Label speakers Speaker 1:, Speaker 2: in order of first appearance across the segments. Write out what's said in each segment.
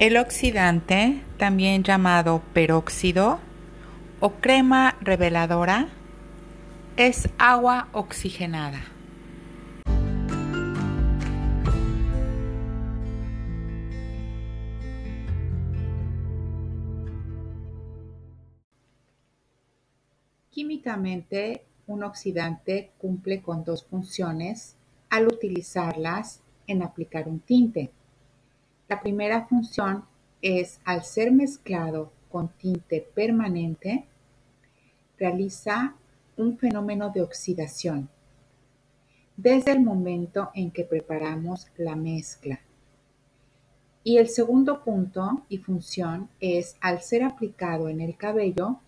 Speaker 1: El oxidante, también llamado peróxido o crema reveladora, es agua oxigenada. Químicamente, un oxidante cumple con dos funciones al utilizarlas en aplicar un tinte. La primera función es al ser mezclado con tinte permanente, realiza un fenómeno de oxidación desde el momento en que preparamos la mezcla. Y el segundo punto y función es al ser aplicado en el cabello,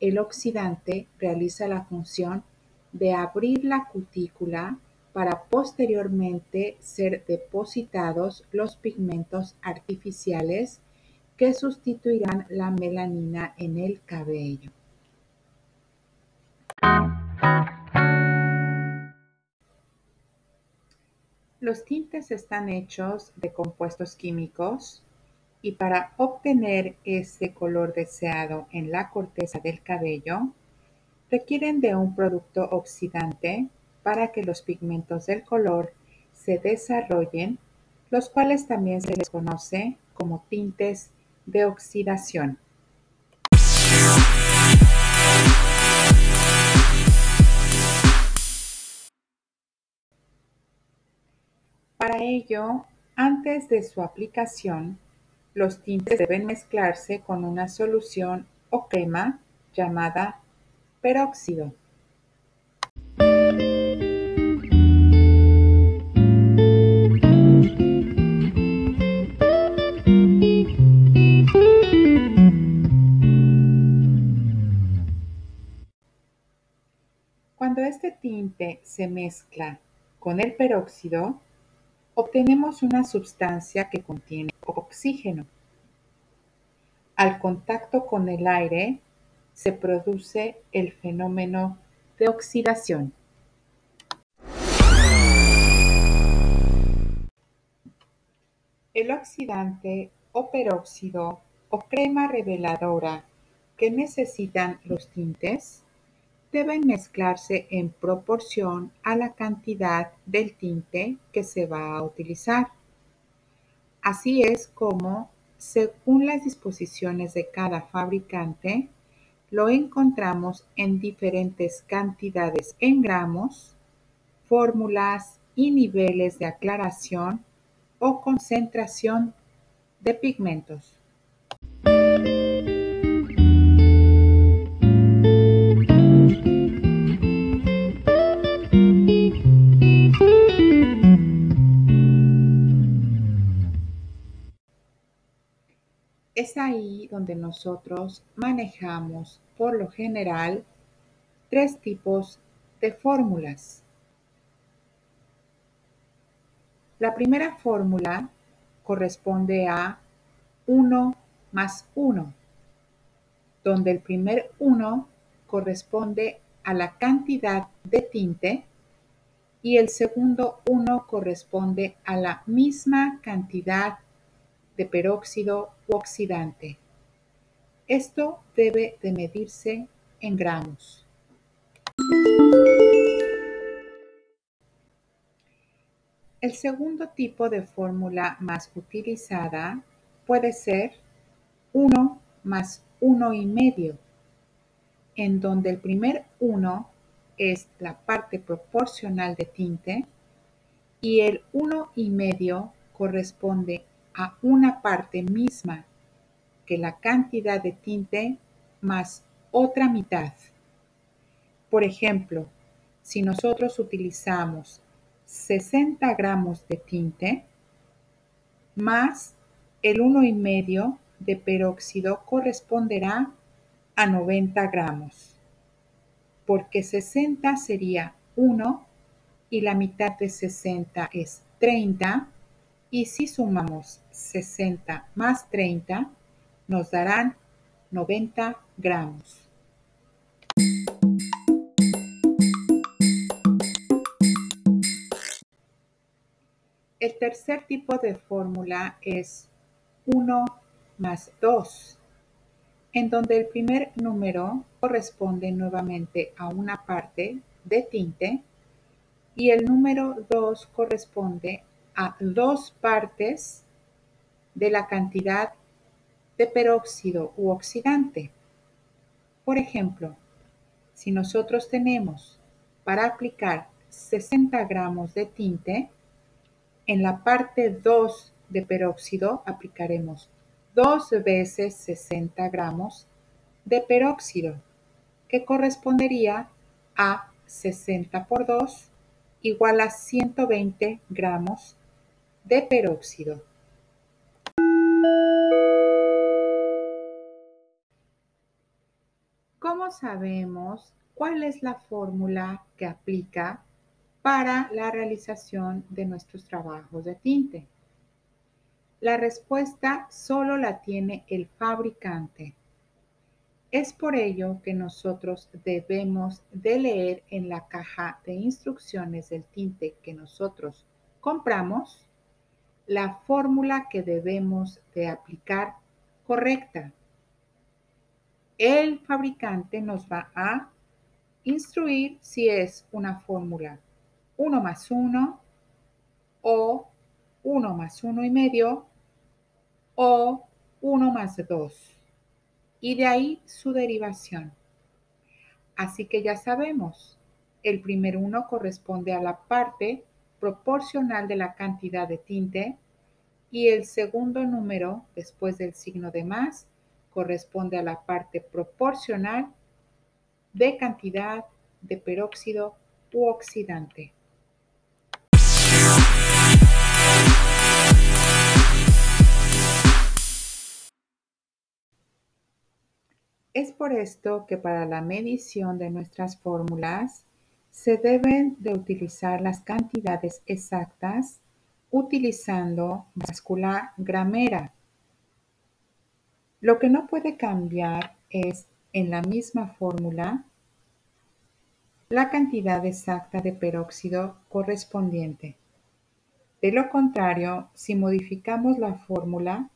Speaker 1: el oxidante realiza la función de abrir la cutícula para posteriormente ser depositados los pigmentos artificiales que sustituirán la melanina en el cabello. Los tintes están hechos de compuestos químicos y para obtener ese color deseado en la corteza del cabello, requieren de un producto oxidante para que los pigmentos del color se desarrollen, los cuales también se les conoce como tintes de oxidación. Para ello, antes de su aplicación, los tintes deben mezclarse con una solución o crema llamada peróxido. Se mezcla con el peróxido, obtenemos una sustancia que contiene oxígeno. Al contacto con el aire se produce el fenómeno de oxidación. El oxidante o peróxido o crema reveladora que necesitan los tintes deben mezclarse en proporción a la cantidad del tinte que se va a utilizar. Así es como, según las disposiciones de cada fabricante, lo encontramos en diferentes cantidades en gramos, fórmulas y niveles de aclaración o concentración de pigmentos. Donde nosotros manejamos, por lo general, tres tipos de fórmulas. La primera fórmula corresponde a 1 más 1, donde el primer 1 corresponde a la cantidad de tinte y el segundo 1 corresponde a la misma cantidad de peróxido u oxidante. Esto debe de medirse en gramos. El segundo tipo de fórmula más utilizada puede ser 1 más 1 y medio, en donde el primer 1 es la parte proporcional de tinte y el 1 y medio corresponde a una parte misma que la cantidad de tinte más otra mitad. Por ejemplo, si nosotros utilizamos 60 gramos de tinte más el uno y medio de peróxido corresponderá a 90 gramos, porque 60 sería 1 y la mitad de 60 es 30 y si sumamos 60 más 30 nos darán 90 gramos. El tercer tipo de fórmula es 1 más 2, en donde el primer número corresponde nuevamente a una parte de tinte y el número 2 corresponde a dos partes de la cantidad de peróxido u oxidante. Por ejemplo, si nosotros tenemos para aplicar 60 gramos de tinte, en la parte 2 de peróxido aplicaremos dos veces 60 gramos de peróxido, que correspondería a 60 por 2 igual a 120 gramos de peróxido. ¿Cómo sabemos cuál es la fórmula que aplica para la realización de nuestros trabajos de tinte? La respuesta solo la tiene el fabricante. Es por ello que nosotros debemos de leer en la caja de instrucciones del tinte que nosotros compramos la fórmula que debemos de aplicar correcta. El fabricante nos va a instruir si es una fórmula 1 más 1 o 1 más 1 y medio o 1 más 2. Y de ahí su derivación. Así que ya sabemos, el primer 1 corresponde a la parte proporcional de la cantidad de tinte y el segundo número, después del signo de más, corresponde a la parte proporcional de cantidad de peróxido u oxidante. Es por esto que para la medición de nuestras fórmulas se deben de utilizar las cantidades exactas utilizando báscula gramera. Lo que no puede cambiar es en la misma fórmula la cantidad exacta de peróxido correspondiente. De lo contrario, si modificamos la fórmula,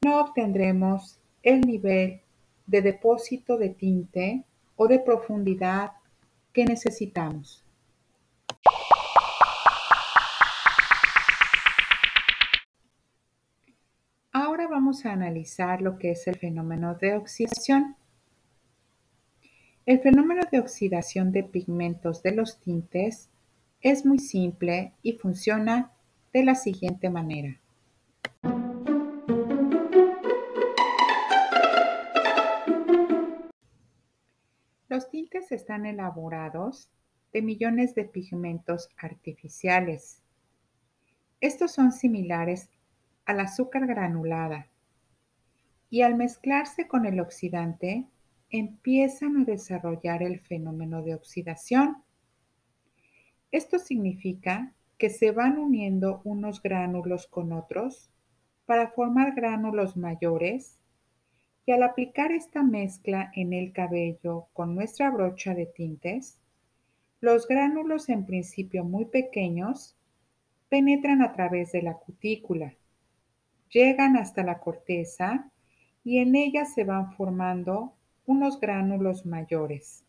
Speaker 1: no obtendremos el nivel de depósito de tinte o de profundidad que necesitamos. Ahora vamos a analizar lo que es el fenómeno de oxidación. El fenómeno de oxidación de pigmentos de los tintes es muy simple y funciona de la siguiente manera. Los tintes están elaborados de millones de pigmentos artificiales. Estos son similares al azúcar granulada. Y al mezclarse con el oxidante empiezan a desarrollar el fenómeno de oxidación. Esto significa que se van uniendo unos gránulos con otros para formar gránulos mayores. Y al aplicar esta mezcla en el cabello con nuestra brocha de tintes, los gránulos en principio muy pequeños penetran a través de la cutícula, llegan hasta la corteza y en ella se van formando unos gránulos mayores.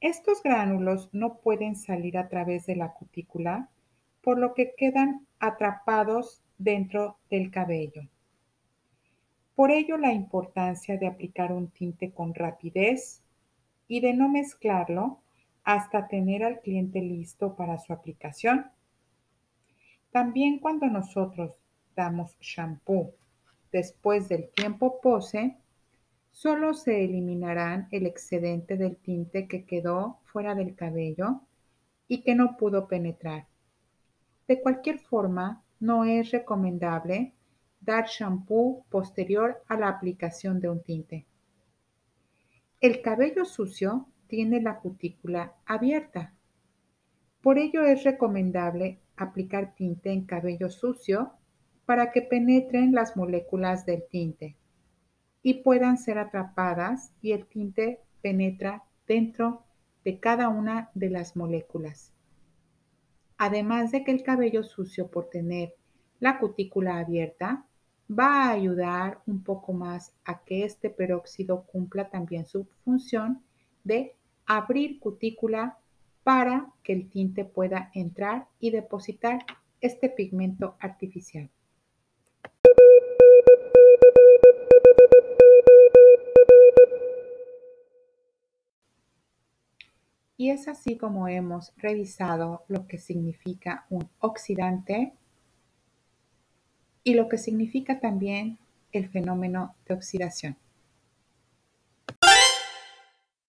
Speaker 1: Estos gránulos no pueden salir a través de la cutícula, por lo que quedan atrapados dentro del cabello. Por ello la importancia de aplicar un tinte con rapidez y de no mezclarlo hasta tener al cliente listo para su aplicación. También cuando nosotros damos shampoo después del tiempo pose, solo se eliminarán el excedente del tinte que quedó fuera del cabello y que no pudo penetrar. De cualquier forma, no es recomendable dar shampoo posterior a la aplicación de un tinte. El cabello sucio tiene la cutícula abierta. Por ello es recomendable aplicar tinte en cabello sucio para que penetren las moléculas del tinte y puedan ser atrapadas y el tinte penetra dentro de cada una de las moléculas. Además de que el cabello sucio por tener la cutícula abierta va a ayudar un poco más a que este peróxido cumpla también su función de abrir cutícula para que el tinte pueda entrar y depositar este pigmento artificial. Y es así como hemos revisado lo que significa un oxidante y lo que significa también el fenómeno de oxidación.